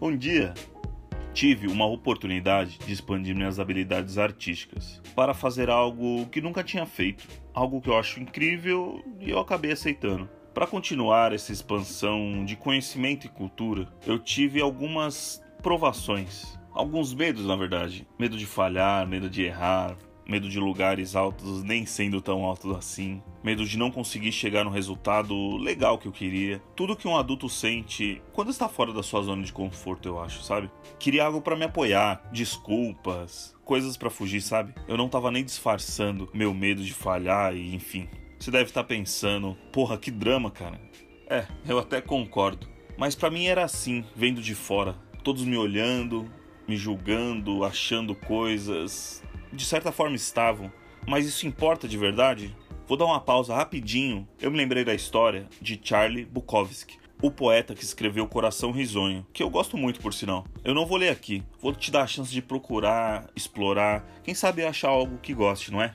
Bom dia! Tive uma oportunidade de expandir minhas habilidades artísticas para fazer algo que nunca tinha feito, algo que eu acho incrível e eu acabei aceitando. Para continuar essa expansão de conhecimento e cultura, eu tive algumas provações, alguns medos, na verdade. Medo de falhar, medo de errar, medo de lugares altos nem sendo tão altos assim, medo de não conseguir chegar no resultado legal que eu queria. Tudo que um adulto sente quando está fora da sua zona de conforto, eu acho, sabe? Queria algo para me apoiar, desculpas, coisas para fugir, sabe? Eu não tava nem disfarçando meu medo de falhar e enfim. Você deve estar pensando, porra, que drama, cara. É, eu até concordo. Mas para mim era assim, vendo de fora, todos me olhando, me julgando, achando coisas, de certa forma estavam, mas isso importa de verdade? Vou dar uma pausa rapidinho. Eu me lembrei da história de Charlie Bukowski, o poeta que escreveu Coração Risonho, que eu gosto muito por sinal. Eu não vou ler aqui, vou te dar a chance de procurar, explorar, quem sabe achar algo que goste, não é?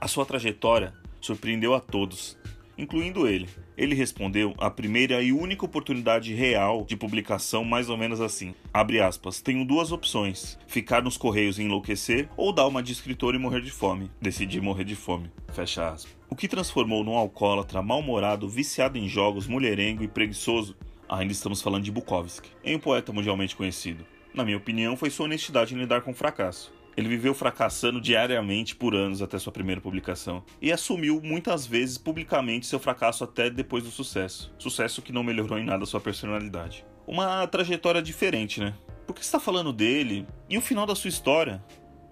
A sua trajetória surpreendeu a todos, incluindo ele. Ele respondeu a primeira e única oportunidade real de publicação mais ou menos assim. Abre aspas. Tenho duas opções: ficar nos correios e enlouquecer ou dar uma de escritor e morrer de fome. Decidi morrer de fome. Fecha aspas. O que transformou num alcoólatra mal-humorado, viciado em jogos, mulherengo e preguiçoso? Ainda estamos falando de Bukowski, em um poeta mundialmente conhecido. Na minha opinião, foi sua honestidade em lidar com o fracasso. Ele viveu fracassando diariamente por anos até sua primeira publicação e assumiu muitas vezes publicamente seu fracasso até depois do sucesso. Sucesso que não melhorou em nada sua personalidade. Uma trajetória diferente, né? Por que está falando dele? E o final da sua história?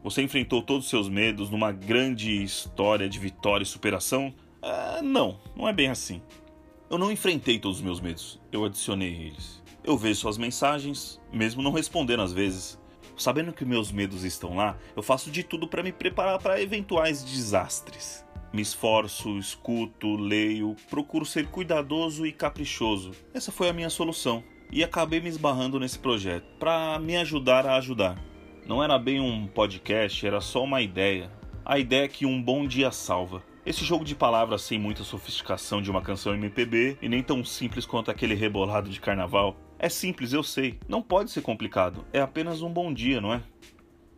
Você enfrentou todos os seus medos numa grande história de vitória e superação? Ah, não, não é bem assim. Eu não enfrentei todos os meus medos, eu adicionei eles. Eu vejo suas mensagens, mesmo não respondendo às vezes. Sabendo que meus medos estão lá, eu faço de tudo para me preparar para eventuais desastres. Me esforço, escuto, leio, procuro ser cuidadoso e caprichoso. Essa foi a minha solução e acabei me esbarrando nesse projeto para me ajudar a ajudar. Não era bem um podcast, era só uma ideia. A ideia é que um bom dia salva. Esse jogo de palavras sem muita sofisticação de uma canção MPB e nem tão simples quanto aquele rebolado de carnaval é simples, eu sei. Não pode ser complicado. É apenas um bom dia, não é?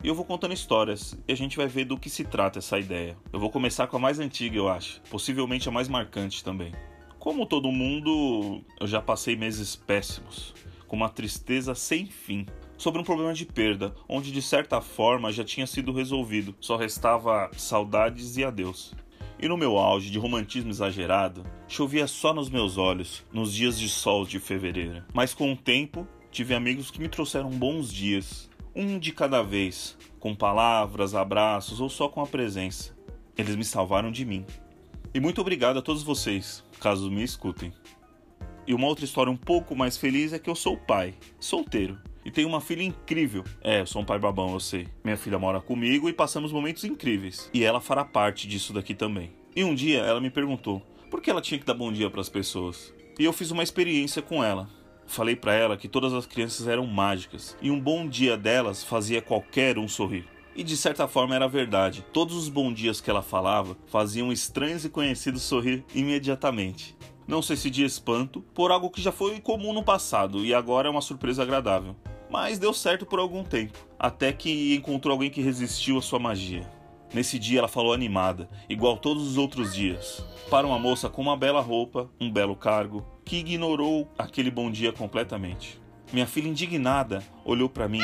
E eu vou contando histórias e a gente vai ver do que se trata essa ideia. Eu vou começar com a mais antiga, eu acho. Possivelmente a mais marcante também. Como todo mundo, eu já passei meses péssimos, com uma tristeza sem fim, sobre um problema de perda, onde de certa forma já tinha sido resolvido, só restava saudades e adeus. E no meu auge de romantismo exagerado, chovia só nos meus olhos nos dias de sol de fevereiro. Mas com o tempo, tive amigos que me trouxeram bons dias, um de cada vez, com palavras, abraços ou só com a presença. Eles me salvaram de mim. E muito obrigado a todos vocês, caso me escutem. E uma outra história um pouco mais feliz é que eu sou pai, solteiro. E tenho uma filha incrível. É, eu sou um pai babão, eu sei. Minha filha mora comigo e passamos momentos incríveis. E ela fará parte disso daqui também. E um dia ela me perguntou por que ela tinha que dar bom dia para as pessoas. E eu fiz uma experiência com ela. Falei para ela que todas as crianças eram mágicas e um bom dia delas fazia qualquer um sorrir. E de certa forma era verdade. Todos os bons dias que ela falava faziam estranhos e conhecidos sorrir imediatamente. Não sei se de espanto, por algo que já foi comum no passado e agora é uma surpresa agradável mas deu certo por algum tempo, até que encontrou alguém que resistiu à sua magia. Nesse dia ela falou animada, igual todos os outros dias, para uma moça com uma bela roupa, um belo cargo, que ignorou aquele bom dia completamente. Minha filha indignada olhou para mim.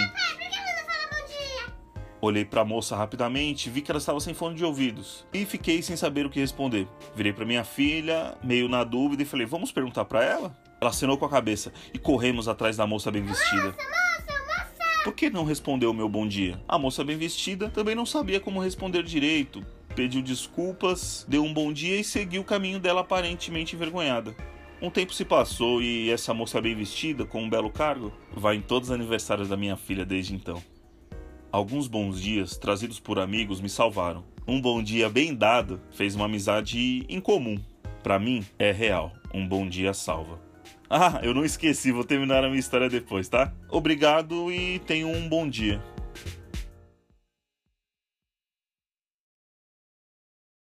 Olhei para a moça rapidamente, vi que ela estava sem fone de ouvidos e fiquei sem saber o que responder. Virei para minha filha, meio na dúvida, e falei: "Vamos perguntar para ela?" Ela acenou com a cabeça e corremos atrás da moça bem vestida. Nossa, por que não respondeu o meu bom dia? A moça bem vestida também não sabia como responder direito. Pediu desculpas, deu um bom dia e seguiu o caminho dela aparentemente envergonhada. Um tempo se passou e essa moça bem vestida, com um belo cargo, vai em todos os aniversários da minha filha desde então. Alguns bons dias, trazidos por amigos, me salvaram. Um bom dia bem dado fez uma amizade incomum. Para mim, é real. Um bom dia salva. Ah, eu não esqueci, vou terminar a minha história depois, tá? Obrigado e tenha um bom dia.